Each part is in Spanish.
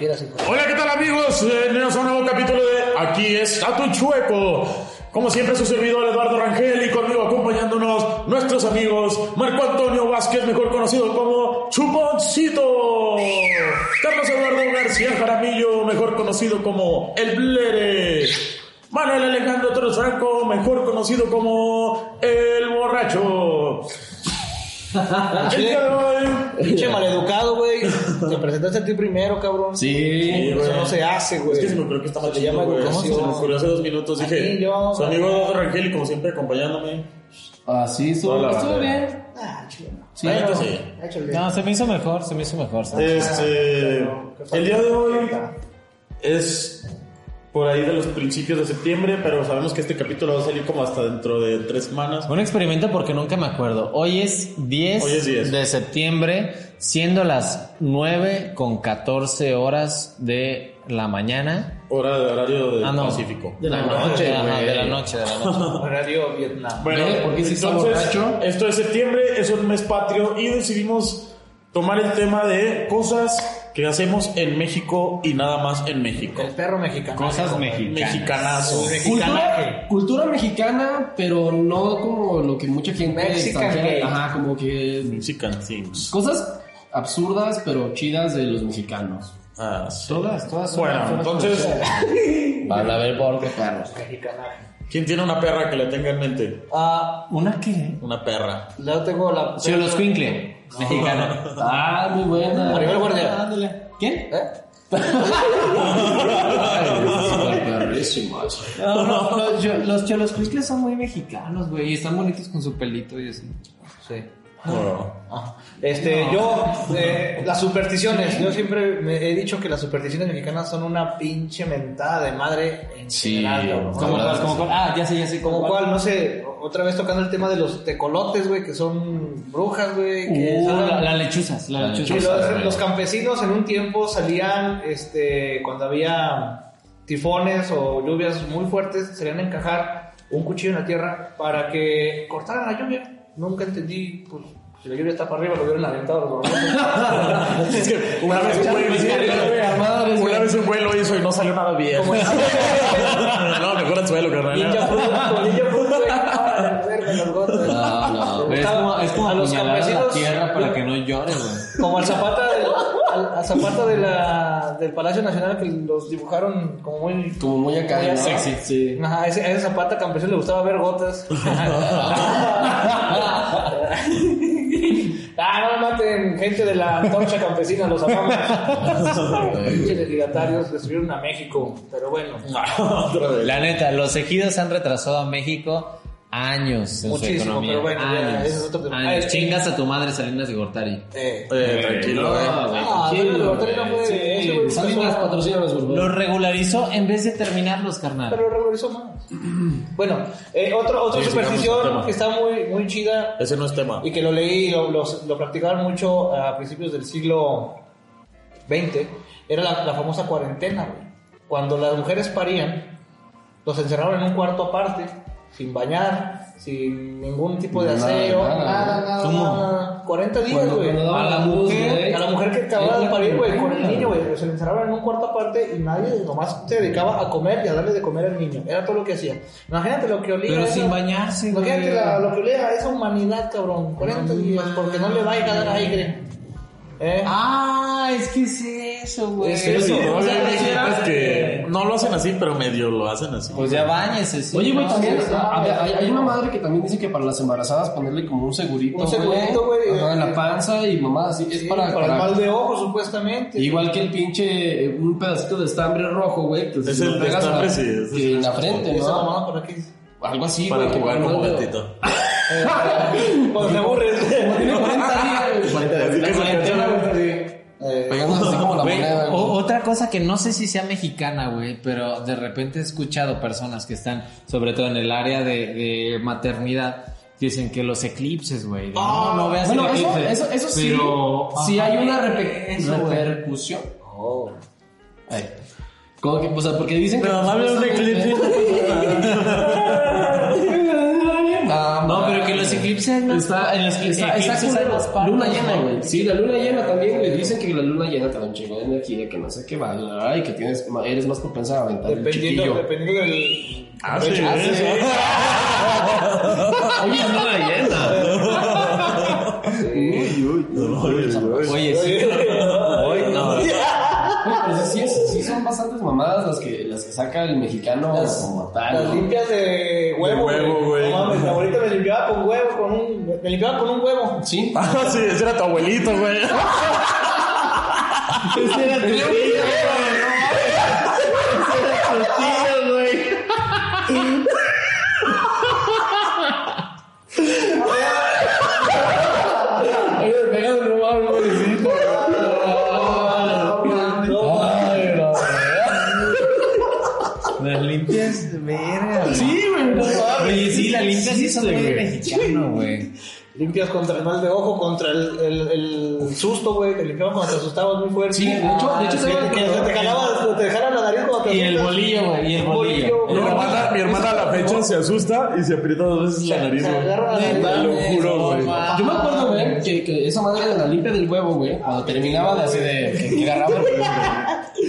Hola, ¿qué tal amigos? Bienvenidos a un nuevo capítulo de Aquí está tu chueco. Como siempre, su servidor Eduardo Rangel y conmigo acompañándonos nuestros amigos Marco Antonio Vázquez, mejor conocido como Chuponcito. Carlos Eduardo García Jaramillo, mejor conocido como El Blere. Manuel Alejandro Torres Franco, mejor conocido como El Borracho. Pinche maleducado, güey. Te presentaste a ti primero, cabrón. Sí, Eso güey. no se hace, güey. Es que se me ocurrió que estaba Se chido, llama güey. Se me ocurrió hace dos minutos. Dije, yo- su amigo Eduardo Rangel y como siempre acompañándome. Ah, sí, estuvo, estuvo bien. Ah, chido. Sí, Bueno, sí. No, se me hizo mejor, se me hizo mejor. Este, el día de hoy es por ahí de los principios de septiembre, pero sabemos que este capítulo va a salir como hasta dentro de tres semanas. Un experimento porque nunca me acuerdo. Hoy es 10, Hoy es 10. de septiembre, siendo las 9 con 14 horas de la mañana. Hora de horario del Ah, no. Pacífico. De la No, noche, de la noche, de la noche. Radio Vietnam. Bueno, Ve, ¿por qué si entonces, esto es septiembre, es un mes patrio y decidimos tomar el tema de cosas que hacemos en México y nada más en México. El perro mexicano. Cosas mexicanas. Mexicanazo. Cultura, cultura mexicana, pero no como lo que mucha gente Mexican extranjera-. Ajá, como que Mexican things. cosas absurdas pero chidas de los mexicanos. Ah, sí. Todas, todas son Bueno, entonces, Para ver por qué perros. Mexicanaje. ¿quién tiene una perra que le tenga en mente? Ah, ¿Una qué? Una perra. yo tengo la. Sí, los Quinkle, mexicano. Ah, muy buena. Maribel Guardia. Ándale. ¿Quién? ¿Eh? Perrísimas. No, no, los, yo- los cholos Quinkle son muy mexicanos, güey. Y están bonitos con su pelito y así. Sí. Ah, Este, yo, eh, las supersticiones, yo siempre me he dicho que las supersticiones mexicanas son una pinche mentada de madre en general, cabrón. ¿Cómo cuál, cómo cuál? Ah, ya sé, ya sé. Como cual, no sé, otra vez tocando el tema de los tecolotes, güey, que son brujas, güey, que Uh, la- las lechuzas, las Sí, lechuzas. los, los campesinos en un tiempo salían, este, cuando había tifones o lluvias muy fuertes, salían a encajar un cuchillo en la tierra para que cortaran la lluvia. Nunca entendí, pues, si la lluvia está para arriba, lo hubieran aventado es que una vez un güey, una vez un güey lo hizo y no salió nada bien. No, mejor al suelo, carnal. ninja. No, no. Es como, es como A los a la campesinos- tierra para que no llore, güey. Como al Zapata, del, al, al Zapata de la, del Palacio Nacional que los dibujaron como muy... Como muy acá, Muy ¿no? sexy. Sí. Ajá, a ese, a ese Zapata campesino le gustaba ver gotas. ah, no me maten, gente de la antorcha campesina, los amamos. Pinches desligatarios destruyeron a México, pero bueno. La neta, los ejidos han retrasado a México años en Muchísimo, su economía. pero bueno, ya, ese es otro tema. años. Ay, Chingas a tu madre Salinas de Gortari. Eh. Eh, tranquilo, No, eh. Ah, Gortari no fue- Sí, Salinas empezó- patrocínanos, por favor. Lo regularizó en vez de terminarlos, carnal. Pero regularizó más. Bueno, eh, otro, otra Sí, superstición que está muy, muy chida Ese no es tema. y que lo leí y lo, lo, lo practicaban mucho a principios del siglo XX, era la, la famosa cuarentena, güey. Cuando las mujeres parían, los encerraron en un cuarto aparte, sin bañar, sin ningún tipo de Nada, aseo, nada. nada, nada, ¿Cómo? nada. 40 días, güey. A la mujer- güey. A la mujer que acababa de parir, güey, con el niño, güey, se le encerraban en un cuarto aparte y nadie nomás se dedicaba a comer y a darle de comer al niño. Era todo lo que hacía. Imagínate lo que olía. Pero esa- sin bañarse, güey. Imagínate la- lo que olía a esa humanidad, cabrón. 40 días, porque no le vaya a dar aire. ¿Eh? Ah, es que es eso, güey. Es eso. O sea, viejitas era- que no lo hacen así, pero medio lo hacen así. Pues ya bañese, sí. Oye, güey, ¿no? también sí, ah, sí. hay, hay una madre que también dice que para las embarazadas ponerle como un segurito, Un segurito, güey. En la panza y mamá así. Es Sí, para, para, el mal de ojo, supuestamente. Igual que el pinche, eh, un pedacito de estambre rojo, güey. Es si el de a estambre, sí, en la frente, Esa ¿no? mamá, ¿para qué? Algo así, Para jugar como gatito. Cuando te aburres. Tiene 40 días, cosa que no sé si sea mexicana, güey, pero de repente he escuchado personas que están, sobre todo en el área de, de maternidad, que dicen que los eclipses, güey. no, no veas Bueno, el eso, eclipse. eso, eso sí. Pero, sí ajá, hay una eso, repercusión. oh. Ay. Como que, o sea, porque dicen que. Vio un eclipse. Ah, No, Está, en los está, partes, Luna llena, ¿no? güey. Sí, la luna llena también, güey. Dicen que la luna llena te da un chingo de energía, que no sé qué va, y que tienes, eres más propensa a aventar el Dependiendo, chiquillo. dependiendo del. Ah, sí, Ah, sí, sí. Oye, es luna llena. Oye, sí. Hoy no. Oye, pero sí, sí, sí son bastantes mamadas las que saca el mexicano como tal. Las ¿no? limpias de huevo. De huevo, güey. No mames, mi abuelita me limpiaba con huevo, con un. Me limpiaba con un huevo. Sí. Ah, sí, ese era tu abuelito, güey. Ese era tu tío, güey. Limpias contra el mal de ojo, contra el, el, el susto, güey. Te limpiabas cuando te asustabas muy fuerte. Sí, de hecho, de hecho, que, tengo- que se te jalaba, te dejara la nariz cuando te Y el bolillo, güey, y el bolillo. Mi hermana, mi hermana a la fecha se asusta y se aprieta dos veces la nariz, güey. Te lo juro, güey. Yo me acuerdo, güey, que, que esa madre de la limpia del huevo, güey, cuando terminaba de así de que te agarraban,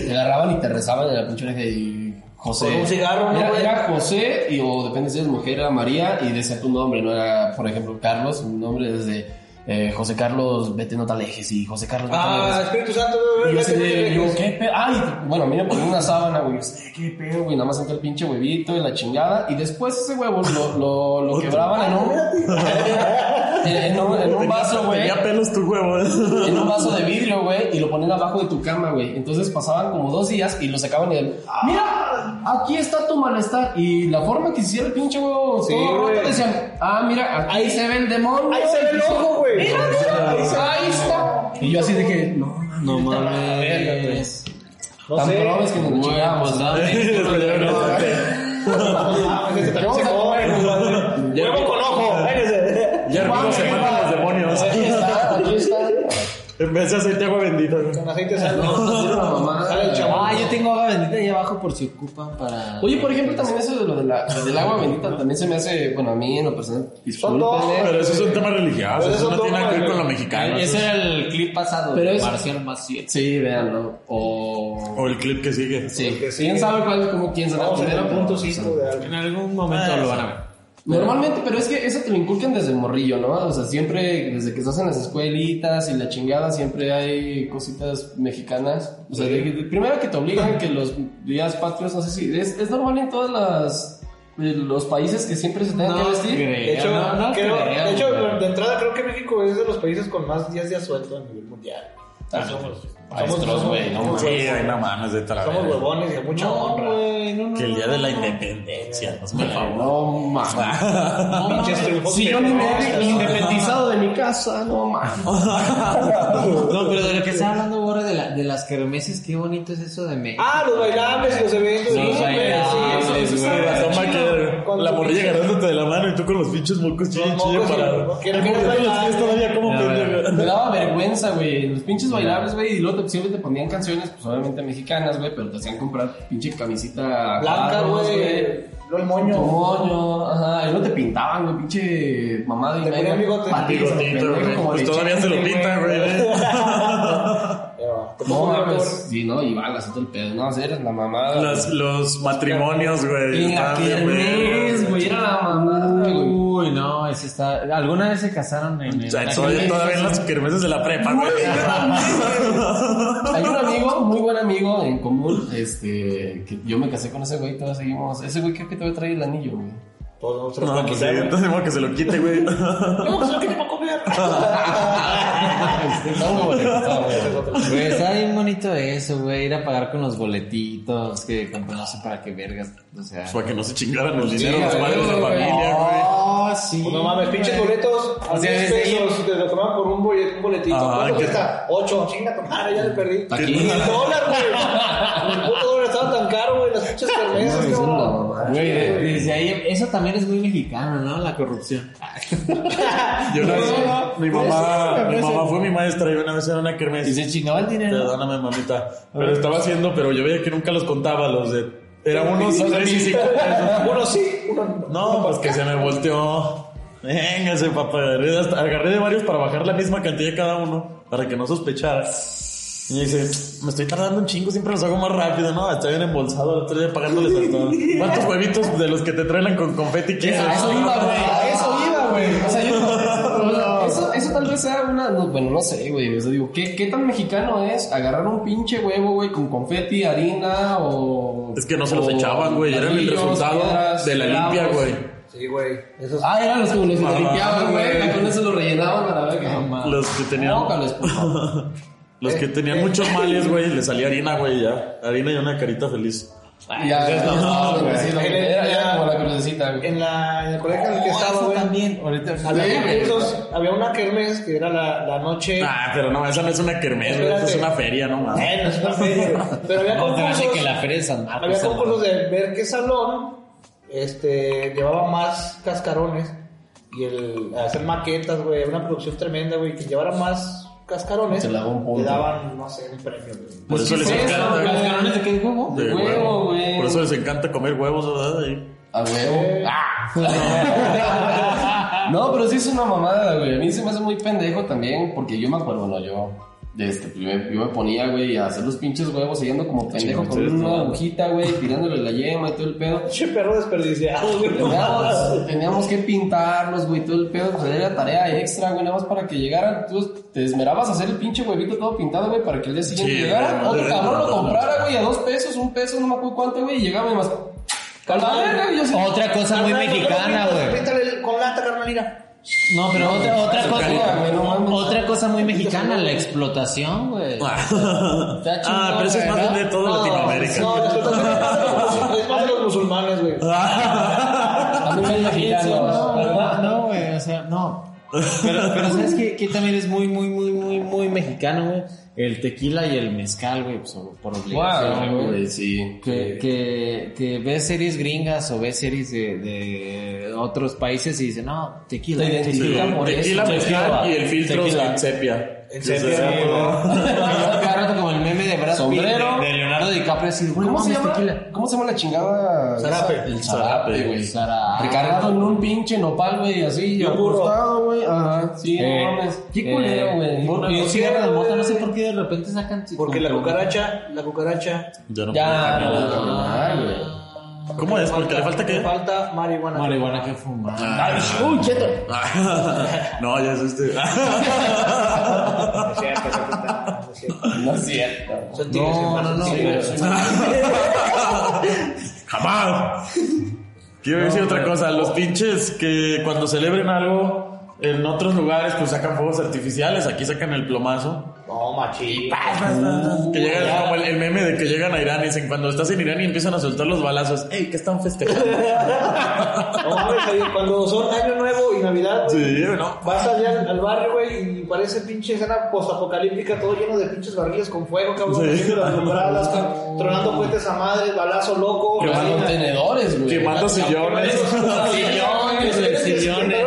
te agarraban y te rezaban en la pinche oreja y José. Con un cigarro, ¿no, Era, José, y, o depende si eres mujer, era María, y decía tu nombre, no era, por ejemplo, Carlos, un nombre desde eh, José Carlos, vete no te alejes, y José Carlos, vete Ah. Espíritu Santo, Y yo así de, yo, ¿qué pedo? Ay, bueno, a mí me ponían una sábana, güey. Yo de, ¿qué pedo, güey? Nada más entró el pinche huevito y la chingada. Y después ese huevo lo, lo, lo quebraban en un, en, en un, en un vaso, güey. Tenía pelos tu huevo. En un vaso de vidrio, güey. Y lo ponían abajo de tu cama, güey. Entonces pasaban como dos días y lo sacaban y él, mira, aquí está tu malestar. Y la forma que hiciera el pinche huevo, Sí, todo roto, güey. decían, ah, mira, aquí Ahí- se ve el demonio. Ahí se ve el ojo, güey. Mira, mira, ahí, está. Y yo así de que, no, No mames. No Tan sé. probes que nos chingamos. dame. Come, güey. Huevo con ojo. Ya hermano se matan los demonios. Aquí está, aquí está. En vez de aceite agua bendita. güey. Con aceite. Una mamada. Sale el chaval. Ah, yo tengo agua bendita ahí abajo por si ocupan para. Oye, por ejemplo, también eso de lo de la, lo del agua bendita también se me hace, bueno, a mí en lo personal, discúlpenme. Pero eso es un tema religioso. Pero Eso no tiene nada que ver con lo mexicano. Ese eso es- era el clip pasado. Pero de es- Marcial Maciel. Sí, véanlo. O... O el clip que sigue. Sí, quién sabe cuál, cómo, quién sabe. Vamos en primero, el pero, punto o sea, 5 de algo. En algún momento lo van a ver. Normalmente, pero es que eso te lo inculcan desde morrillo, ¿no? O sea, siempre, desde que estás en las escuelitas y la chingada, siempre hay cositas mexicanas. O sea, de- de- primero que te obligan que los días patrios, no sé si, es, es normal en todas las, de los países que siempre se tengan que vestir. De hecho, no, no creo- creo, de, hecho de entrada creo que México es de los países con más días de asuelto a nivel mundial. Ah, somos, maestros, güey, no somos- Sí, ay, no mames, de tal Somos huevones y de mucha No, honra. güey, no, no. Que el día de la independencia, el favor. No mames. Pinches triunfos Si yo ni me he independizado de mi casa, no mames. No, pero de lo que está hablando, de, la, de las kermeses, qué bonito es eso de México. Ah, los bailables los eventos. Los sí, bailables, sí, La que morrilla agarrándote de la mano y tú con los pinches mocos chille, chille para. que no todavía como. Me daba vergüenza, güey. Los pinches bailables, güey. Y luego te- siempre te ponían canciones, pues obviamente mexicanas, güey. Pero te hacían comprar pinche camisita Blanca, güey. Lo el moño. moño, ajá. Y no te pintaban, güey. Pinche mamada y Te ponían bigote. Como Pues todavía se lo pintan, güey. Ya No mames. mejor. Sí, no, y balas y todo el pedo. No, eres la mamada. Los, los matrimonios, güey. Y la estaban bien kermés, vergas. güey. Era la mamada, güey. Uy, no, ese está. ¿Alguna vez se casaron en O el. sea, todavía, todavía en las kermeses de la prepa, güey. Hay un amigo, muy buen amigo en común, este, que yo me casé con ese güey, todos seguimos. Ese güey creo que te va a traer el anillo, güey. Todos vamos a No, pues sí, entonces tengo que se lo quite, güey. No, pues lo que te va a comer. Este, está bien bonito eso, güey. Ir a pagar con los boletitos que compré, no sé para qué vergas. O sea. Para que no se chingaran el dinero los padres de la familia, güey. Oh, sí. Pues no mames, pinches boletos. A O sea, 10 desde ahí- pesos te lo tomaban por un, bolet- un boletito. Ah, ¿Cuánto cuesta? 8. Chinga tu madre, ya le perdí. Aquí. Dólar, güey. caro, güey. Las pinches kermeses, No, no. Güey, de- desde ahí, eso también es muy mexicano, ¿no? La corrupción. Yo No, mi mamá, mi mamá fue mi maestra y una vez era una Y kermés. se chingaba el dinero. Perdóname, mamita. Pero estaba haciendo, pero yo veía que nunca los contaba, los de. Era unos tres y cinco pesos. Uno sí, uno no. No, pues que se me volteó. Véngase, papá. agarré de varios para bajar la misma cantidad cada uno, para que no sospechara. Y dice, me estoy tardando un chingo, siempre los hago más rápido, ¿no? Está bien embolsado, el otro día pagándoles a todos. ¿Cuántos huevitos de los que te traen con confeti quieres? A eso iba, güey. A eso iba, güey. O sea, yo. o sea, Eso, eso tal vez sea una. no, bueno, no sé, güey. O sea, digo, ¿qué, ¿qué tan mexicano es agarrar un pinche huevo, güey, con confeti, harina o. Es que no se los echaban, güey. Era el resultado piedras, de la limpia, güey. Sí, güey. Ah, eran los que los Ah, limpiaban, güey. Con eso lo rellenaban a la verga. Los que tenían, Póngales, por favor. los que tenían muchos males, güey, le salía harina, güey, ya. Harina y una carita feliz. Ya, no, no, no, güey. Era como la crucecita, güey. En, la, en el colegio en el que estaba, Eso güey. también. Ahorita Había había una kermés que era la, la noche. Ah, pero no, esa no es una kermés, güey, esa es una feria, no mames. Eh, no es una feria. Pero había concursos. que la feria de San Marcos. Había concursos de ver qué salón este, llevaba más cascarones y el hacer maquetas, güey, una producción tremenda, güey, que llevara más cascarones, Se le daba un punto. le daban, no sé, un premio, güey. Por eso les ¿qué es eso, encanta. ¿Cascarones de qué huevo? De huevo, huevo, güey. Por eso les encanta comer huevos, ¿verdad? Ahí. A huevo. Ah. no, pero sí es una mamada, güey. A mí se me hace muy pendejo también, porque yo me acuerdo, bueno, yo. De Este, yo, me, yo me ponía, güey, a hacer los pinches huevos, siguiendo como pendejo con una agujita, güey, tirándole la yema y todo el pedo. Pinche perro desperdiciado, güey. Teníamos, teníamos que pintarlos, güey, todo el pedo, pues era tarea extra, güey, nada más para que llegaran. Tú te esmerabas a hacer el pinche huevito todo pintado, güey, para que el día siguiente Sí, llegara. Otro no, cabrón lo comprara, güey, a dos pesos, un peso, no me acuerdo cuánto, güey, y llegaba y más. Yo Otra cosa muy mexicana, ¿por qué no güey. Píntale con lata, carnalina. No, pero otra, otra cosa, no otra cosa muy mexicana, la explotación, güey. Ah, pero eso es más de toda Latinoamérica. No, es más de los- musulmanes, güey. No, güey, o sea, no. Pero, pero ¿sabes qué, qué también es muy, muy, muy, muy, muy mexicano, güey? El tequila y el mezcal, güey, pues, por obligación, Wow, güey. güey, sí. Que, que, que ves series gringas o ves series de, de otros países y dicen, no, tequila. Tequila. mezcal y el filtro Tequila. sepia. En rato como el meme de Brad Pitt, Sombrero. de, de Leonardo DiCaprio, así, güey, ¿Cómo se llama? tequila. ¿Cómo se llama la chingada? Zarape. El Zarape, güey. Recargado en un pinche nopal, güey, así, acostado, güey. Ajá, sí, Eh, no mames. Qué eh, culero, güey. burro y un cigarro de mota, no sé por qué de repente sacan... Porque la cucaracha, la cucaracha. Ya no Ya, güey. ¿Cómo es? Porque le falta Le que. falta marihuana. Marihuana que fuma. Uy, cheto. No, ya es este. No es cierto, no es cierto. No es cierto. No, no, no, Jamás. Quiero decir otra cosa. Los pinches que cuando celebren algo en otros lugares, pues sacan fuegos artificiales. Aquí sacan el plomazo. No, machín. Que llegan como el, el meme de que llegan a Irán y dicen cuando estás en Irán y empiezan a soltar los balazos. ¡Ey, qué están festejando! No cuando son Año Nuevo y Navidad, Sí, ¿no? vas allá al, al barrio, güey, y parece pinche escena postapocalíptica, todo lleno de pinches barriles con fuego, cabrón, Sí. las tronando puentes a madre, balazo loco. Los Marina. contenedores, güey. Quemando sillones. Sillones, sillones.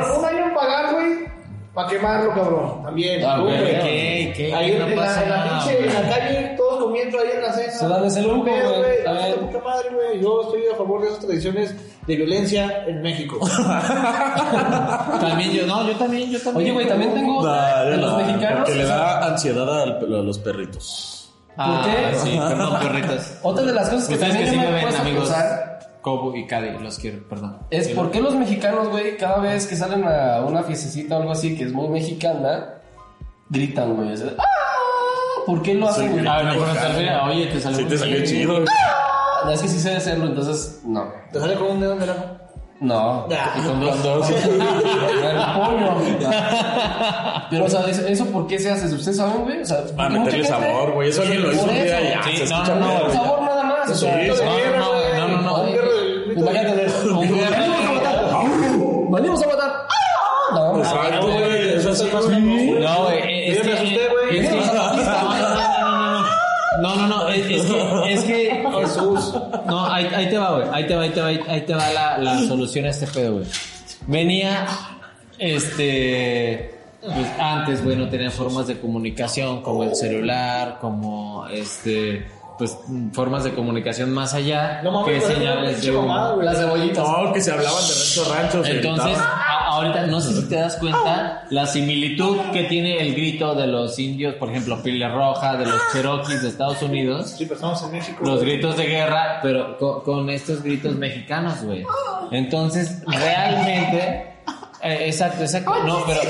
Para quemarlo, cabrón, también. Ah. ¿Qué? Ahí No en, la, pasa en la nada, pinche, en la calle, todos comiendo ahí en la cena. Se dan ese lujo, güey, puta madre, güey. Yo estoy a favor de esas tradiciones de violencia en México. También yo, no, yo también, yo también. Oye, güey, también tengo otra de los mexicanos. Porque le da ansiedad al- a los perritos. Ah, ¿Por qué? sí, perdón, perritas. Otra de las cosas que Ustedes que también sí yo me ven, amigos. Cobo y Cady, los quiero, perdón. es por qué los mexicanos, güey, cada vez que salen a una fiestecita o algo así que es muy mexicana, gritan, güey. ¡Ah! ¿Por qué lo hacen, güey? A ver, no, bueno, te oye, te salió Sí, muy te salió bien. chido. No, es que sí sé hacerlo, entonces, no. ¿Te sale con un dedo en el ajo? No. Ah. Y con dos. El pollo. Pero, o sea, eso, ¿eso por qué se hace? ¿Ustedes saben, güey? O sea, Para porque mucha meterle gente- sabor, güey. Eso alguien lo hizo un día eso. y ya. Sí, se no, escucha no, sabor nada más. o sea, Sí, sí. No, no, Imagínate, venimos a matar. No, mames. Exacto, güey. Eso sí, más güey. No, güey, es me asusté, güey. No, no, no, no, es, es que, es que, Jesús. no, ahí, ahí te va, güey, ahí te va, ahí te va, ahí te va la, la solución a este pedo, güey. Venía, este, pues antes, güey, no tenía formas de comunicación como el celular, como, este, pues, formas de comunicación más allá No que señales de humo. Las cebollitas. No, que se hablaban de rancho a rancho. se Entonces, ahorita no sé si te das cuenta la similitud que tiene el grito de los indios, por ejemplo, Pile Roja, de los Cherokees de Estados Unidos. Sí, pero estamos en México. Los güey. gritos de guerra, pero con, con estos gritos mexicanos, güey. Entonces, realmente. eh, exacto, exacto. No, pero.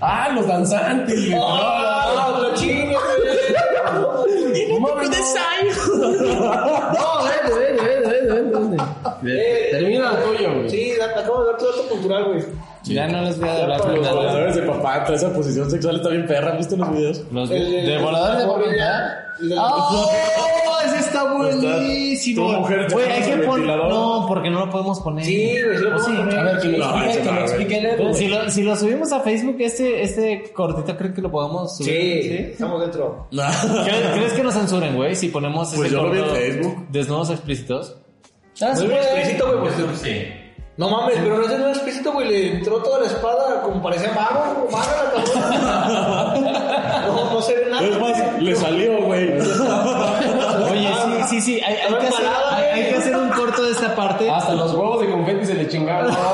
Ah, los danzantes, güey. ¡Ah, No, vete, vete, vete, vete, vete. Eh, Termina el tuyo, güey. Sí, da- acabo de dar todo dato cultural, güey. Ya no les voy a hablar Los de nada. voladores de papá, toda esa posición sexual está bien perra, ¿han visto los videos? Los El de- de voladores de papá. ¡Oh! Ese está buenísimo. tu mujer Güey, hay que poner. No, porque no lo podemos poner. Sí, güey, sí lo podemos poner. A ver, que lo No, explique, ese que no, lo güey. explique él, Pero güey. si lo, si lo subimos a Facebook, este, este cortito, ¿creen que lo podemos subir? Sí, estamos dentro. ¿Crees, crees que nos censuren, güey? Si ponemos Pues ese yo lo vi en Facebook. Desnudos explícitos. Ah, sí, explícito, güey, pues. Sí. No mames, pero no es no es explícito, güey. Le entró toda la espada como parecía mago, maga la cabrona. No, no se ve nada. Es más, le salió, güey. Oye, sí, sí, sí. Hay, que hacer, hay, que hacer un corto de esta parte. Hasta los huevos de confeti se le chingaron.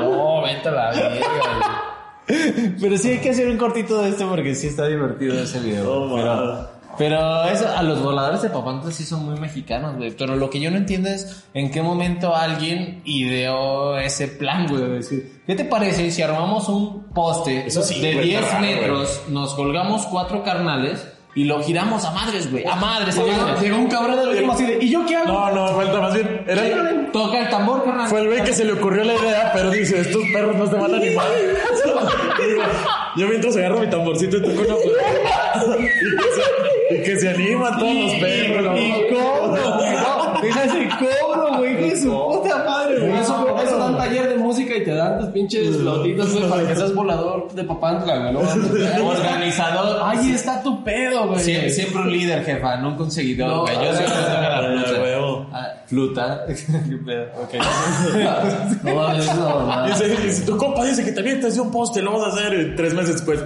No, no, vete a la verga, Pero sí hay que hacer un cortito de esto porque sí está divertido ese video. Pero. Pero eso, a los voladores de Papantos sí son muy mexicanos, güey. Pero lo que yo no entiendo es en qué momento alguien ideó ese plan, güey. ¿qué te parece si armamos un poste sí, de güey, 10 está raro, metros, nos colgamos cuatro carnales y lo giramos a madres, güey? A madres, a madres. Llegó un cabrón al último así de, ¿y yo qué hago? No, no, falta más bien. Era el- Toca el tambor, carnal. fue el güey que se le ocurrió la idea, pero dice, estos perros no se van a animar. Digo, Yo mientras agarro mi tamborcito y toco una y, que se, y que se animan todos los perros. Y cobro, güey. No, güey. Que su puta madre, Por güey. eso, por eso dan taller de música y te dan tus pinches flautitas, güey, para que seas volador de papantla, güey. ¿no? Organizador. Ahí está tu pedo, güey. Siempre, siempre un líder, jefa, nunca un seguidor, No, güey. Yo siempre toco la Ah, flauta. huevo. Ah, Fluta. Qué pedo, ok. No mames, no, no. Dice, tu compa dice que también te hace un poste, lo vas a hacer tres meses después.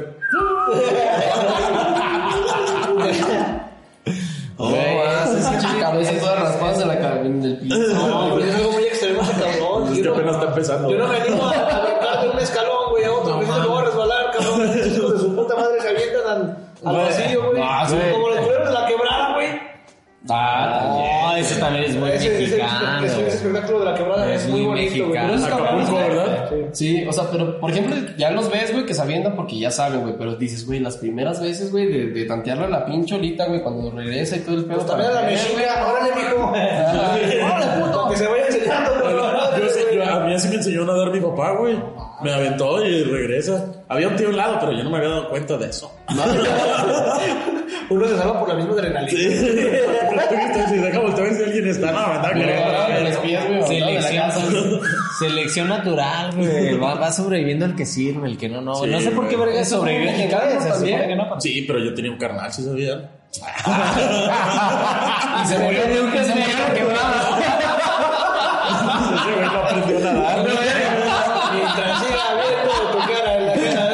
No, cabeza toda raspada en la cabeza en el piso. No, pero es algo muy extremo cabrón. Es Yo que no- apenas está empezando. Yo no me animo a a brincar de un escalón, güey, a otro. se me voy a resbalar, cabrón. Hijos de su puta madre se avientan al, Güey. vacío, güey. Ah, sí. Como los culeros de la quebrada, güey. Ah, No, ese también es muy mexicano. ese, ese espectáculo de la quebrada Es es, muy muy bonito, güey. Acapulco, güey, ¿verdad? Sí, o sea, pero por ejemplo, ya los ves, güey, que se avientan porque ya saben, güey, pero dices, güey, las primeras veces, güey, de, de tantearle a la pinche olita, güey, cuando regresa y todo el pedo. Pues también a la mexica, órale, mijo. Órale, puto. Que se vaya enseñando, yo- a mí así me enseñó a nadar mi papá, güey. Me aventó y regresa. Había un tío a un lado, pero yo no me había dado cuenta de eso. Uno se salva por la misma adrenalina. Sí, deja voltear a ver si alguien está. No, me No, queriendo. Selección, natural, güey. Va, va sobreviviendo el que sirve, el que no, no. Sí, no sé por qué verga en también. supone que no. Sí, pero yo tenía un carnal, ¿sí sabían? Y se murió de un casmero quebrado. Ese güey no aprendió a nadar. Mientras siga viendo tu cara en la cara.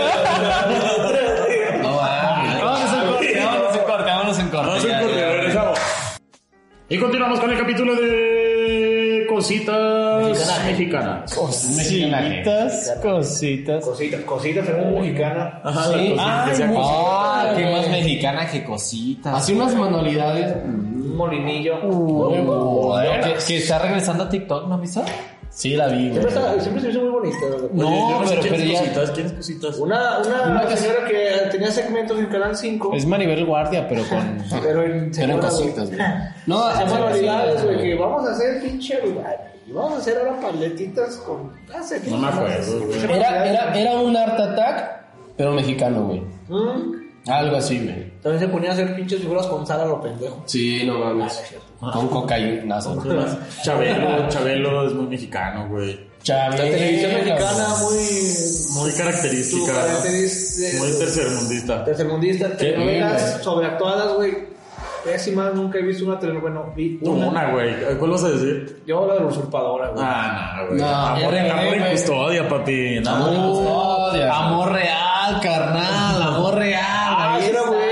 No, mames. Vámonos en corte, vámonos en corte, vámonos en corte. Vamos a ya, ir con- ya. regresamos. Y continuamos con el capítulo de cositas mexicanas. Cositas, cositas. Cositas, cositas en un mexicana. Ajá, Sí. Ay, muy-. Ah, qué más mexicana que cositas. Así unas manualidades. Un molinillo. Joder. Que, que está regresando a TikTok, ¿no visto? Sí, la vi, güey. Siempre, está- siempre se hizo muy bonita. No, pero- quién es pero ya- cositas, ¿quién es cositas? Una, una, Una que- señora que tenía segmentos en Canal 5. Es Maribel Guardia, pero con. Pero en Pero en cositas, güey. No, Hacen hacen manualidades, güey, güey. que vamos a hacer pinche, güey. y Vamos a hacer ahora paletitas con. hace No me acuerdo, güey. Era, era, era un Art Attack, pero mexicano, güey. Mm. Algo así, güey. También se ponía a hacer pinches figuras con sal a lo pendejo. Sí, no mames. Con cocaína. Chabelo, Chabelo es muy mexicano, güey. La televisión mexicana muy. Muy característica. característica- Muy tercermundista. Tercermundista, telenovelas güey. sobreactuadas, güey. Pésimas, nunca he visto una telenovela. Bueno, vi Tú una. una, güey. ¿Cuál vas a decir? Yo la de la usurpadora, güey. Ah, no, güey. No, amor, RBD, amor y custodia, papi. No. Amor y custodia. Amor real, carnal, amor real. Ah, era güey.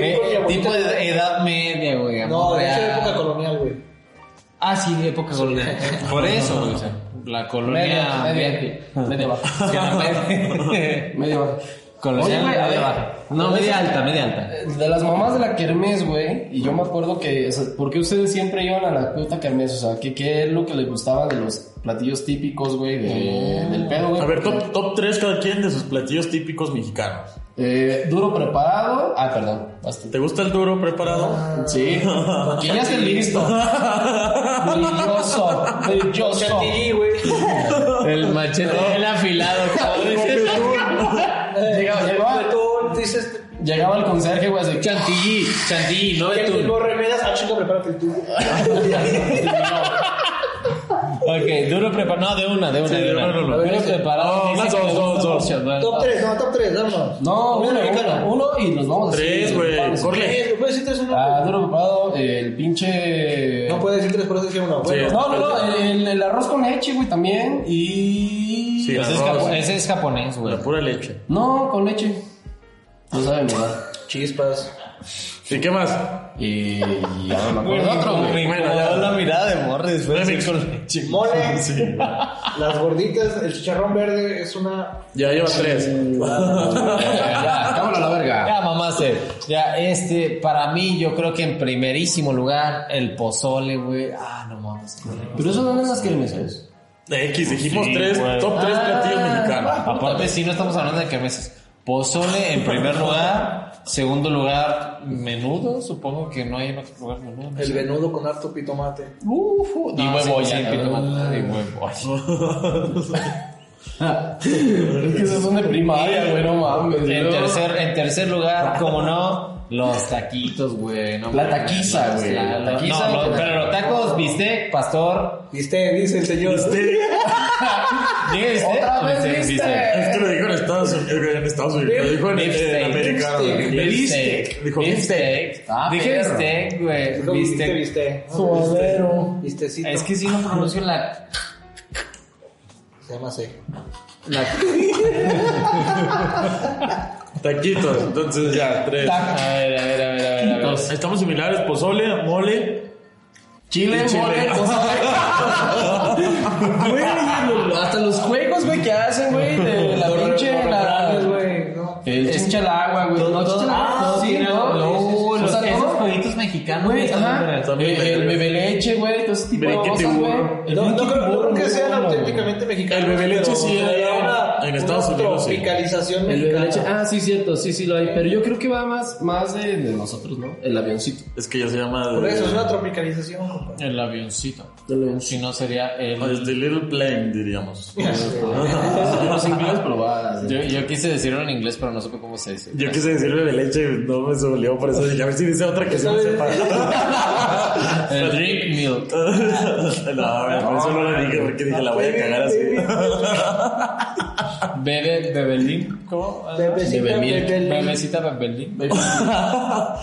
Con mi abuelita. Tipo de edad media, güey. no, de hecho, época colonial, güey. Ah, sí, de época colonial. Por eso, güey. La colonia... Media, baja. Media- baja. Colonia Oye, güey, a media baja. No, media alta, media alta. De las mamás de la kermés, güey, y yo me acuerdo que, o sea, ¿por qué ustedes siempre iban a la puta kermés? O sea, ¿qué, qué es lo que les gustaba de los platillos típicos, güey, de- del pedo, güey? A ver, top, top 3 cada quien de sus platillos típicos mexicanos. Eh, duro preparado. Ah, perdón. basta. ¿Te gusta el duro preparado? Sí, que ya esté listo. Brilloso, brilloso. Chantilly, güey. El machete, el afilado, cabrón. Llegaba, llegaba, el conserje, güey, así, Chantilly, chantilly, no que tú remedias. Ah, chico, prepárate el tuyo. Ok, duro preparado. No, de una, de una, Sí, de una. no, no. Duro preparado. No, más que dos, dos, dos. Top 3, no, top 3, vámonos. No, uno, uno, uno, y nos vamos así. Tres, güey, corre. Eh, ¿Puedes decir tres o no? Ah, duro preparado, el pinche... No puedes decir tres, por eso dije uno. Bueno, Sí. No, no, no, el, el arroz con leche, güey, también. Y... Sí, Ese es, arroz. japo- ese es japonés, güey. La pura leche. No, con leche. No sabe verdad. chispas. ¿Y qué más? Y ya no me acuerdo otro, güey. Bueno, ya. la mirada de morre después de con leche. Mole, Sí. las gorditas, el chicharrón verde es una. Ya lleva tres. Ya, cámara a la verga. Ya, mamaste. Ya, este, para mí, yo creo que en primerísimo lugar, el pozole, güey. Ah, no mames. Pero eso no es las kermeses. X, dijimos Sí, tres, güey. top tres platillos mexicanos. Aparte, sí, no estamos hablando de kermeses. Pozole en primer lugar. Segundo lugar, menudo. Supongo que no hay en otro lugar menudo. no El sé. venudo con harto pitomate. Ufu. Y No, huevo sí, ya, sí, ¿no? pitomate. Y huevo. Es que esos son de primaria, güey, no mames. En ¿no? tercer, en tercer lugar, como no, los taquitos, güey. No, La taquiza, güey. La- La taquiza, no, pero los tacos, bistec, pastor. ¿Viste? Dice el señor. ¿Diga bistec? Otra o vez bistec? bistec. Es que lo dijo en Estados Unidos, en Estados Unidos, lo dijo en, en americano. Bistec. Dijo Bistec. Ah, bistec, güey. Bistec. ¿Viste? Suadero. Vistecito. Es que si no pronuncio la... Se llama así. la Taquitos, entonces ya, tres. a ver, a ver, a ver, a ver. A ver. Estamos similares, pozole, mole. Chile, Chile. mole, Güey, hasta los juegos, güey, que hacen, güey, de la pinche, la... güey. No. El chincha al agua, güey. No, chincha al agua, sí, ¿no? No, O los sea, esos todo- mexicanos. Güey, están ajá. El, bebe leche, güey, todo ese tipo de cosas, güey. No, creo, que güey. auténticamente mexicanos. El bebe leche sí hay una- en Estados una Unidos, sí. Tropicalización El bebe mexicana. leche, ah, sí, cierto, sí, sí lo hay. Pero yo creo que va más, más de, de nosotros, ¿no? El avioncito. Es que ya se llama. Por eso es una tropicalización, compadre. El avioncito. El avioncito. Si no sería el... Es The Little Plane, diríamos. No sé inglés, pero va. Yo, yo quise decirlo en inglés, pero no supe cómo se dice. Yo quise decir bebe leche y no me solió, por eso dije, a ver si dice otra que sí me sepa. El drink milk. No, por eso no lo dije, porque dije, la voy a cagar así. Bebe, bebelín. ¿Cómo? Bebecita, Bebemil. bebelín. Bebecita bebelín.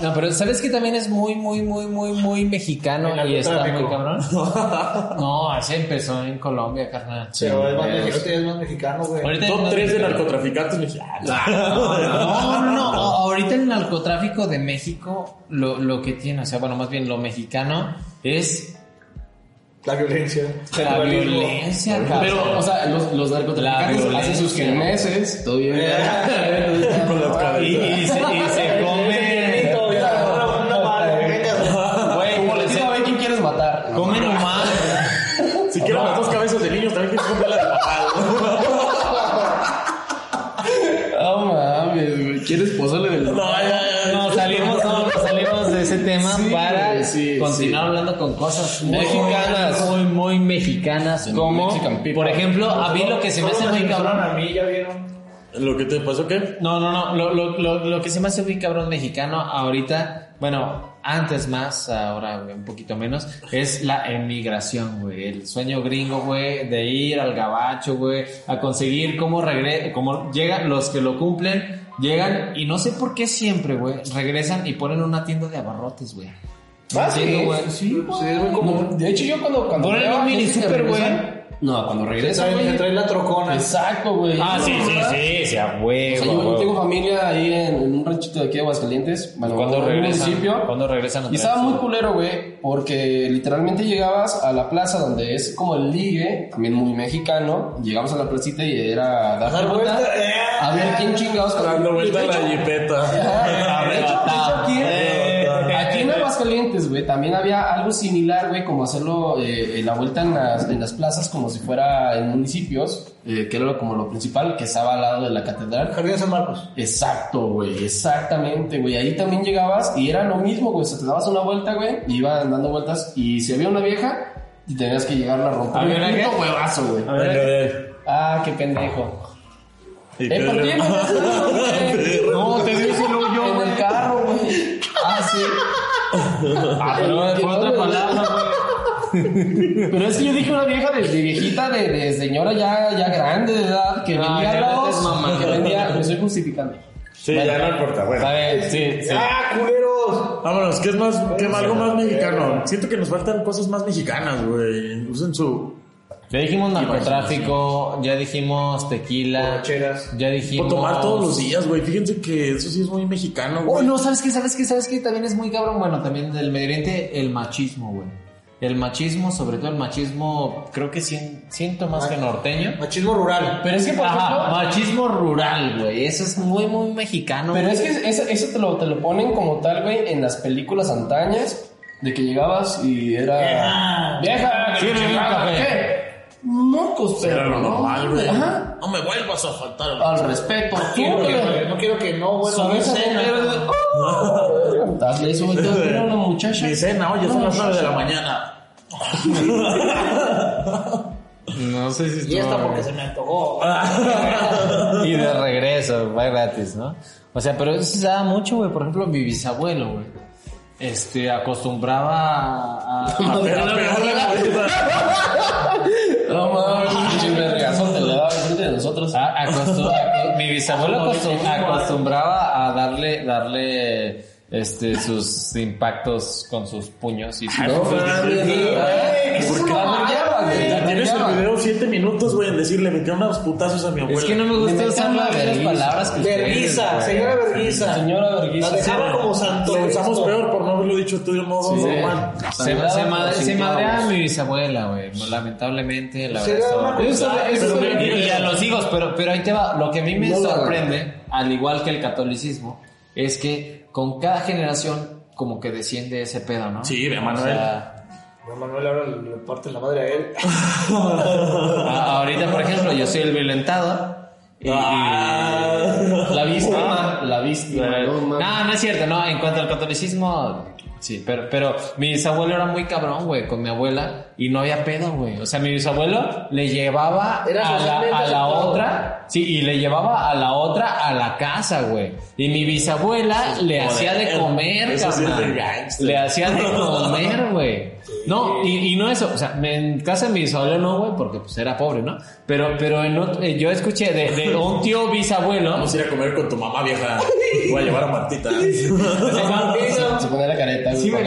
No, pero ¿sabes que también es muy, muy, muy, muy, muy mexicano y está muy cabrón? No, ese empezó en Colombia, carnal. Pero es más, es más mexicano, güey. Ahorita Top no- 3 de narcotraficantes mexicanos. No, no, no, no. Ahorita el narcotráfico de México, lo, lo que tiene, o sea, bueno, más bien lo mexicano es La violencia. la violencia, cabrón. Pero, o sea, los, los narcotraficantes hacen sus kermeses, todo bien. Con las cabezas. Continuar sí. hablando con cosas Mexicanas. muy, muy mexicanas, The como, por ejemplo, a mí lo que se me hace muy cabrón. A mí ya vieron. ¿Lo que te pasó qué? No, no, no, lo, lo, lo, lo que se me hace muy cabrón mexicano ahorita, bueno, antes más, ahora un poquito menos, es la emigración, güey. El sueño gringo, güey, de ir al gabacho, güey, a conseguir cómo regre como llegan los que lo cumplen, llegan y no sé por qué siempre, güey, regresan y ponen una tienda de abarrotes, güey. Ah, sí. güey. Sí, Sí, es muy común. De hecho, yo cuando. cuando Ponen a un mini super, güey. No, cuando regresa, trae, güey. se trae la trocona. Exacto, güey. Ah, sí, sí, sí, sí, a O huevo. sea, yo, a tengo familia ahí en, en un ranchito de aquí de Aguascalientes. Bueno, ¿Cuándo en un regresan? municipio. ¿Cuándo regresan a Y estaba muy culero, güey, porque literalmente llegabas a la plaza donde es como el ligue, también muy mexicano. Llegamos a la placita y era dar vuelta, vuelta, eh. a ver quién chingados. Dando vuelta a la jipeta. De hecho, aquí, Eh, Aguascalientes, güey, también había algo similar, güey, como hacerlo eh, en la vuelta en las, en las plazas, como si fuera en municipios, eh, que era lo- como lo principal, que estaba al lado de la catedral. Jardín de San Marcos. Exacto, güey, exactamente, güey. Ahí también llegabas y era lo mismo, güey. O sea, te dabas una vuelta, güey, y iban dando vueltas. Y si había una vieja, y tenías que llegar a romper. ¿Había un puto huevazo, güey. A ver, Venga, ve. Ah, qué pendejo. Eh, ¿por qué? No, te dio ese hoyo, En el carro, güey. Ah, sí. Ah, pero Que fue otra palabra, güey. Pero es que yo dije una vieja de, de viejita, de, de señora ya, ya grande de edad, que No, vendía ya no los, mamando. que vendía, me estoy justificando. Sí, ya no importa. Bueno. Está bien, sí, sí. ¡Ah, culeros! Vámonos, ¿qué es más, qué algo más mexicano? Siento que nos faltan cosas más mexicanas, güey. Usen su. Ya dijimos narcotráfico, ya dijimos tequila, Borracheras. ya dijimos... Por tomar todos los días, güey. Fíjense que eso sí es muy mexicano, Oh, güey. no, ¿sabes qué? ¿Sabes qué? ¿Sabes qué? También es muy cabrón. Bueno, también del Medio Oriente, el machismo, güey. El machismo, sobre todo el machismo, creo que sien- siento más que norteño. Machismo rural. Pero es que, por Ajá, ejemplo, machismo rural, güey. Eso es muy, muy mexicano. Pero güey. es que eso, eso te, lo, te lo ponen como tal, güey, en las películas antañas, de que llegabas y era... Vieja. ¡Vieja! Sí, ¿qué Mocos, Era pero lo normal, güey. Ajá. No me vuelvas a faltar. Al respeto. Quiero Tú, que, no quiero que no vuelva a a cena. muchacha. Mi cena, oye, son las 9 de la mañana. No sé si Y esta porque se me antojó. Y de regreso, va gratis, ¿no? O sea, pero eso se daba mucho, güey. Por ejemplo, mi bisabuelo, güey. Este, acostumbraba a... No mames, vergazo te le daba enfrente de nosotros. a- acostu- aco- mi bisabuelo acostum- acostumbraba a darle, darle, este, sus impactos con sus puños y sus... No mames, güey. ¿Por qué? Video 7 minutos, güey, en decirle, metí unos putazos a mi abuela. Es que no me gusta metían usar la las palabras que Verguiza, señora Verguiza. Señora verguiza. La dejaba como santo. Lo usamos peor por no haberlo dicho tú de modo Sí. normal. Se, se, madre- se Sin madreaba clavos. mi bisabuela, güey. Lamentablemente, la Se verdad. y, a los hijos, pero, pero ahí te va. Lo que a mí me sorprende, al igual que el catolicismo, es que con cada generación como que desciende ese pedo, ¿no? Sí, O Manuel. sea, Manuel ahora le parte la madre a él. a- ahorita, por ejemplo, yo soy el violentado. Y, y- La víctima, la víctima. No. No, no es cierto, no, en cuanto al catolicismo, sí, pero, pero mi bisabuelo era muy cabrón, güey, con mi abuela, y no había pedo, güey. O sea, mi bisabuelo le llevaba Era a la, a la otra, sí, y le llevaba a la otra a la casa, güey. Y mi bisabuela le hacía de comer, Eso sí es carnal. de gangster. Le hacía de comer, güey. No, y, y no eso, o sea, en casa de mi bisabuelo no, güey, porque pues era pobre, ¿no? Pero, pero en otro- eh, yo escuché de, de un tío bisabuelo, Vamos a ir a comer con tu mamá vieja. Voy a llevar a Martita. Se pone la careta, Sí, con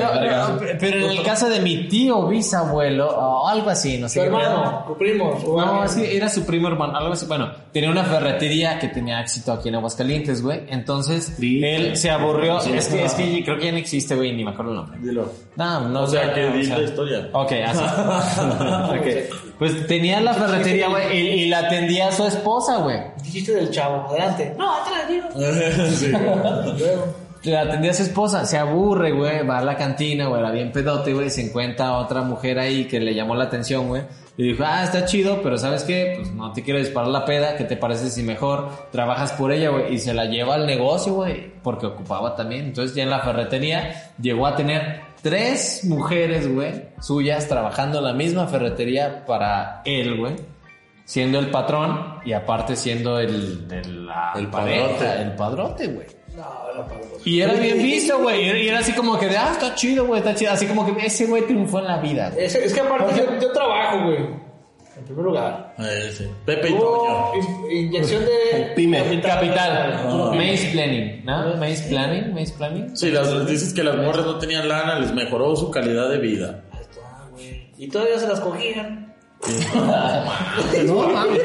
pero, en el caso de mi tío bisabuelo, o algo así, no sé. Su hermano, tu primo, su No, que era su primo hermano, algo así. Bueno, tenía una ferretería que tenía éxito aquí en Aguascalientes, güey. Entonces, Sí. él se aburrió. es, que, es que creo que ya no existe, güey, ni me acuerdo el nombre. Dilo. No, no. O sea, no, que di o sea- la historia. Ok, así. Ok. Pues tenía la ferretería, güey, y, y la atendía su esposa, güey. Dijiste del chavo, adelante. No, atrás, digo. sí. Luego. Le atendía a su esposa, se aburre, güey, va a la cantina, güey, era bien pedote, güey, se encuentra otra mujer ahí que le llamó la atención, güey, y dijo, ah, está chido, pero ¿sabes qué? Pues no te quiero disparar la peda, ¿qué te parece si mejor trabajas por ella, güey? Y se la lleva al negocio, güey, porque ocupaba también. Entonces ya en la ferretería llegó a tener tres mujeres, güey, suyas, trabajando en la misma ferretería para él, güey. Siendo el patrón y aparte siendo el, el, la El pareja, padrote. el padrote, güey. No, no, no. Y era bien visto, güey. Y era así como que de, ah, está chido, güey, está chido. Así como que ese güey triunfó en la vida. Es, es que aparte yo, yo trabajo, güey. En primer lugar. Eh, sí. Pepe y Toño. in- inyección de Pyme. Capital. No. Maze planning, ¿no? Maze planning, maze planning. Sí, las, dices que las morras no tenían lana, les mejoró su calidad de vida. Ahí está, güey. Y todavía se las cogían. No mames.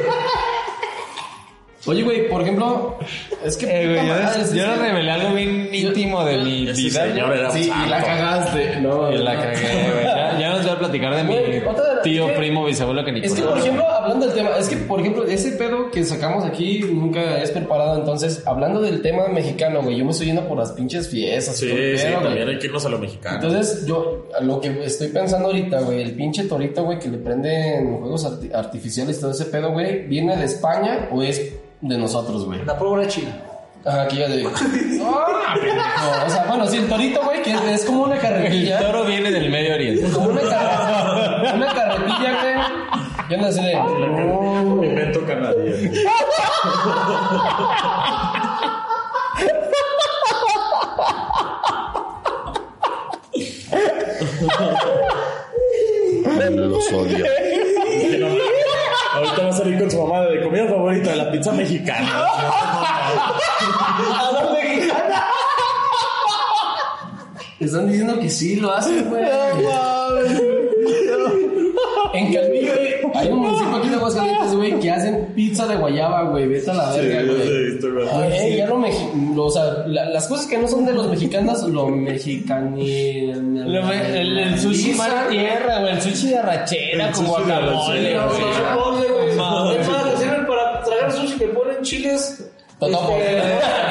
Oye, güey, por ejemplo, es que. Eh, güey, yo, madre, yo revelé algo bien íntimo de mi Ese vida. señor era un Sí, y la cagaste. No, Y la no. cagué, güey. Ya, ya nos voy a platicar de mi otra tío, es que- primo, bisabuelo que ni Es que, por ejemplo, hablando del tema, es que, por ejemplo, ese pedo que sacamos aquí nunca es preparado. Entonces, hablando del tema mexicano, güey, yo me estoy yendo por las pinches fiestas. y Sí, todo el sí, también hay que irnos a lo mexicano. Entonces, yo, lo que estoy pensando ahorita, güey, el pinche torito, güey, que le prenden juegos arti- artificiales y todo ese pedo, güey, ¿viene de España o es de nosotros, güey? La pólvora china. Ajá, aquí ya de. ¡Ah, pendejo! O sea, bueno, sí, el torito, güey, que es, es como una El carretilla. toro viene del Medio Oriente. Como una carretilla, una carretilla, güey. Yo no sé de. Invento canadiense. Los odio. Salir con su mamá de comida favorita, la pizza mexicana. Están diciendo que sí lo hacen, güey. En Calvillo, hay un municipio aquí de Aguascalientes, güey, que hacen pizza de guayaba, güey. Vete a la verga, güey. Güey, ya lo lo- o sea, la- las cosas que no son de los mexicanos, lo mexicani... El, el sushi mar tierra, güey. El sushi de arrachera de guacamole, güey. Mames. Es más, le sirven para tragar sushi que ponen chiles. Totopo. este,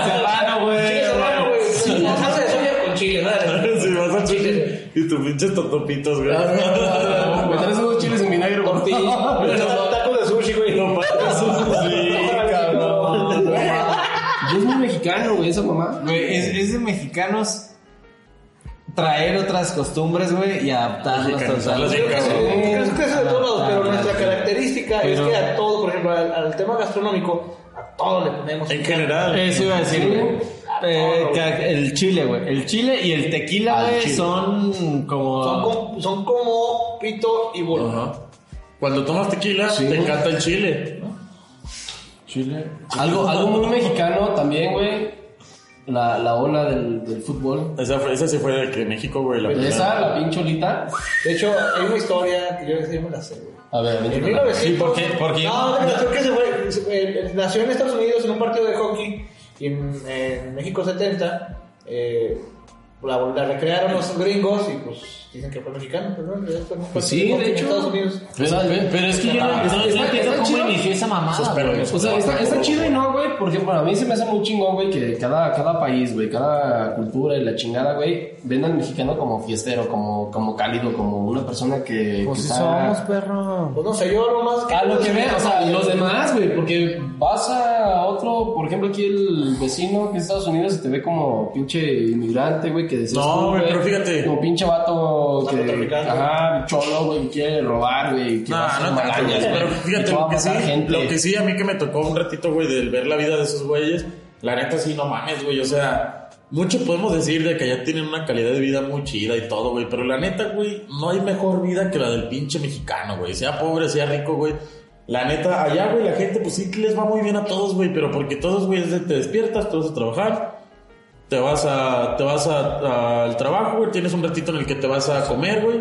Serrano, güey. Chiles serrano, güey. No, salsa de soya con chile, ¿verdad? Si vas a sushi y tus pinches totopitos, güey. Me traes unos chiles en vinagre por ti. Taco de sushi, güey. No mames. Sí, cabrón. Es muy mexicano, güey, esa mamá. Güey, es, es de mexicanos traer otras costumbres, güey, y adaptarlas creo que sí, es que es de todos lados, pero nuestra característica es Pero- que a todo, por ejemplo, al, al tema gastronómico, a todo le ponemos. En general. Eso iba a decir, güey. Eh, el chile, güey. El chile y el tequila, güey, son como... Son, como, son como pito y bolo. Ajá. Cuando tomas tequila, te encanta el chile. Chile. Algo, algo muy mexicano también, güey. La, la ola del, del fútbol. Esa, fue, esa sí fue de que México, güey. La Esa, la pinche olita. De hecho, hay una historia que yo, yo me la sé, güey. A ver, En véntela. 1900. Sí, ¿por qué? ¿Por qué? No, no, creo que se fue. se- eh, nació en Estados Unidos en un partido de hockey. Y en, en México 70. Eh, la, la recrearon los gringos y pues dicen que fue mexicano. Pero, no, fue Pues sí, de hecho. Estados Unidos. Pero, pero es que yo no, Ah, entiendo cómo chido. inició esa mamada. O sea, está, está chido y no, güey, porque bueno, a mí se me hace muy chingón, güey, que cada, cada país, güey, cada cultura y la chingada, güey, ven al mexicano como fiestero, como, como cálido, como una persona que... Pues que si está- somos, perro. Pues no sé, yo nomás. A lo que ve, o sea, los demás, güey, porque vas a otro, por ejemplo, aquí el vecino que es Estados Unidos y te ve como pinche inmigrante, güey, que decías No, güey, pero fíjate. Como pinche vato que, ajá, cholo, güey, que quiere robar, güey, No, no malañas, tanto, güey, pero fíjate, lo que, sí, gente. lo que sí a mí que me tocó un ratito, güey, del ver la vida de esos güeyes, la neta sí, no mames, güey, o sea, mucho podemos decir de que allá tienen una calidad de vida muy chida y todo, güey, pero la neta, güey, no hay mejor vida que la del pinche mexicano, güey, sea pobre, sea rico, güey. La neta, allá, güey, la gente, pues sí que les va muy bien a todos, güey, pero porque todos, güey, te despiertas, te vas a trabajar, te vas a, te vas a- al trabajo, güey, tienes un ratito en el que te vas a comer, güey,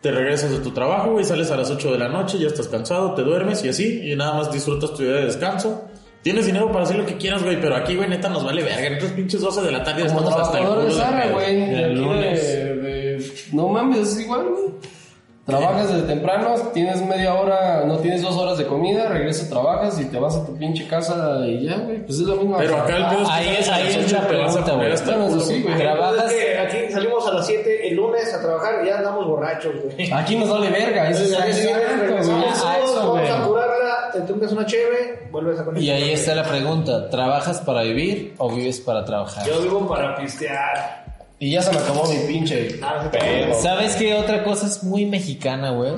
te regresas de tu trabajo, güey, sales a las 8 de la noche, ya estás cansado, te duermes y así, y nada más disfrutas tu día de descanso. Tienes dinero para hacer lo que quieras, güey, pero aquí, güey, neta, nos vale verga. Nosotros pinches 12 de la tarde Como estamos hasta el culo de güey. de El aquí lunes. de- de- No mames, es igual, güey. Trabajas desde temprano, tienes media hora, no tienes dos horas de comida, regresas, trabajas y te vas a tu pinche casa y ya, güey. Pues es lo mismo. Pero acá el pedo es que Ahí es- ahí es 8 la pregunta, güey. sí, güey. Trabajas... Es que aquí salimos a las 7 el lunes a trabajar y ya andamos borrachos, güey. Aquí nos vale verga, eso es Entonces, al día siguiente exacto, güey. regresamos, a eso, vamos a curarla, te tumbas una cheve, vuelves a conectar. Y ahí está la pregunta, ¿trabajas para vivir o vives para trabajar? Yo vivo para pistear. Y ya se me acabó mi pinche. Pedo. ¿Sabes qué otra cosa es muy mexicana, güey?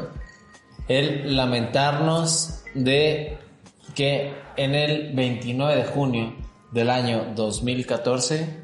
El lamentarnos de que en el 29 de junio del año 2014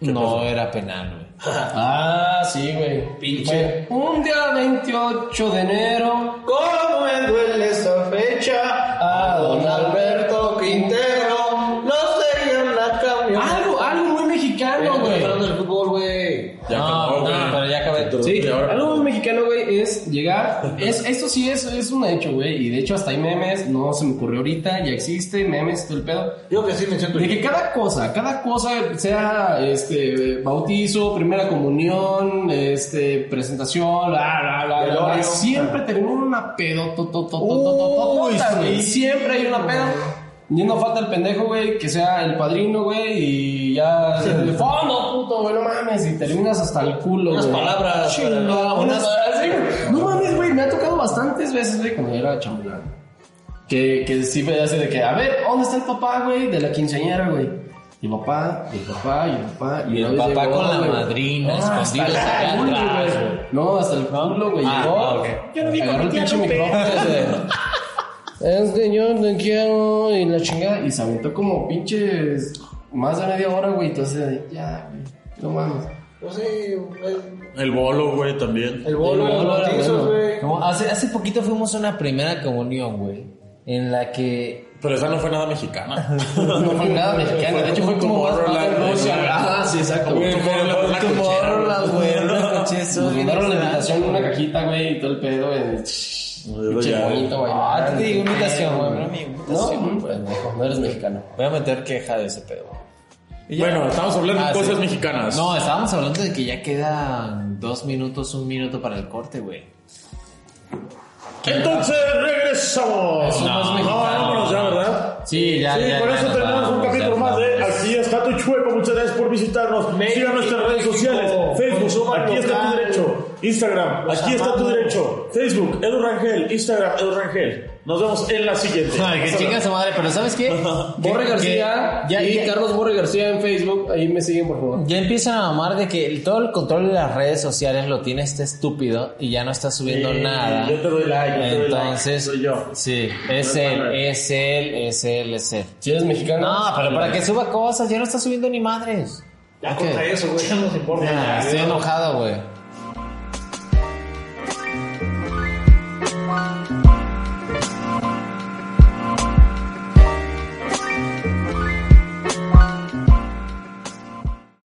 no pasó? era penal, güey. Ah, sí, güey. Pinche. Un día 28 de enero. ¿Cómo me duele esa fecha? A don Alberto Quintero lo seguían la camioneta. Algo, algo muy mexicano, Estamos güey. hablando del fútbol, güey. Ya no, acabó, no, güey. pero ya acabé. Sí, Y ahora- algo muy mexicano, güey, es llegar. Es, esto sí es, es un hecho, güey. Y de hecho, hasta hay memes. No se me ocurrió ahorita. Ya existe memes, todo el pedo. Yo que sí me siento De que cada cosa, cada cosa, sea este bautizo, primera comunión, este presentación, bla, bla, bla, siempre termina una pedo, Uy. Siempre hay una pedo. Y no falta el pendejo, güey, que sea el padrino, güey, y ya fondo, puto, güey, no mames, y terminas hasta el culo, Unas güey. palabras Chinga, para- unas sí, güey. No mames, güey, me ha tocado bastantes veces, güey, cuando era chambelán. Que, que sí me hace de que, a ver, ¿dónde está el papá, güey? De la quinceañera, güey. Y el papá, y el papá, y el papá. Y el papá con la madrina, hasta escondidos el acá culo, atrás, güey. No, hasta el culo, güey. Ah, Llegó. ah, ok. Yo no vi Agarró el pinche micrófono. Es que yo no quiero y la chingada. Y se aventó como pinches más de media hora, güey. Entonces, ya, güey. No mames. Pues sí, el, El bolo, güey, también. el bolo, El los bolo era bautizos, bueno. güey. Hace, hace poquito fuimos a una primera comunión, güey. En la que. Pero esa no fue nada mexicana. No fue nada mexicano. De hecho, fue como más Tomorrowland, padre, güey. Ah, sí, exacto. Güey, fue una cochera, Tomorrowland, güey. Una noche, eso, Nos bien mandaron la invitación en una cajita, güey, y todo el pedo. güey. Pinche Ya. bonito, güey. Ah, te digo invitación, güey. No, pendejo, no eres mexicano. Voy a meter queja de ese pedo. Ya. Bueno, estamos hablando Ah, de cosas sí. mexicanas. No, estábamos hablando de que ya quedan dos minutos, un minuto para el corte, güey. Entonces regresamos. No mexicano. vámonos ya, ¿verdad? Sí, ya, Sí, ya, ya eso terminamos un capítulo más de. Aquí está tu chueco. Muchas gracias por visitarnos. Sigan nuestras redes sociales: Facebook, aquí está tu derecho. Instagram, Los aquí está tu derecho. Facebook, Edu Rangel. Instagram, Edu Rangel. Nos vemos en la siguiente. Ay, que chinga su madre, pero ¿sabes qué? Borre García que- ya, y ya- Carlos Borre García en Facebook. Ahí me siguen, por favor. Ya empiezan a mamar de que el- todo el control de las redes sociales lo tiene este estúpido y ya no está subiendo Sí, nada. yo te doy like, yo te doy like. Entonces, Soy yo. sí, es No él, es él, es él, es él. Si eres mexicano. No, pero para que suba cosas, ya no está subiendo ni madres. Ya Ok. contra eso, güey, ya no nos importa. Ya, estoy enojado, güey.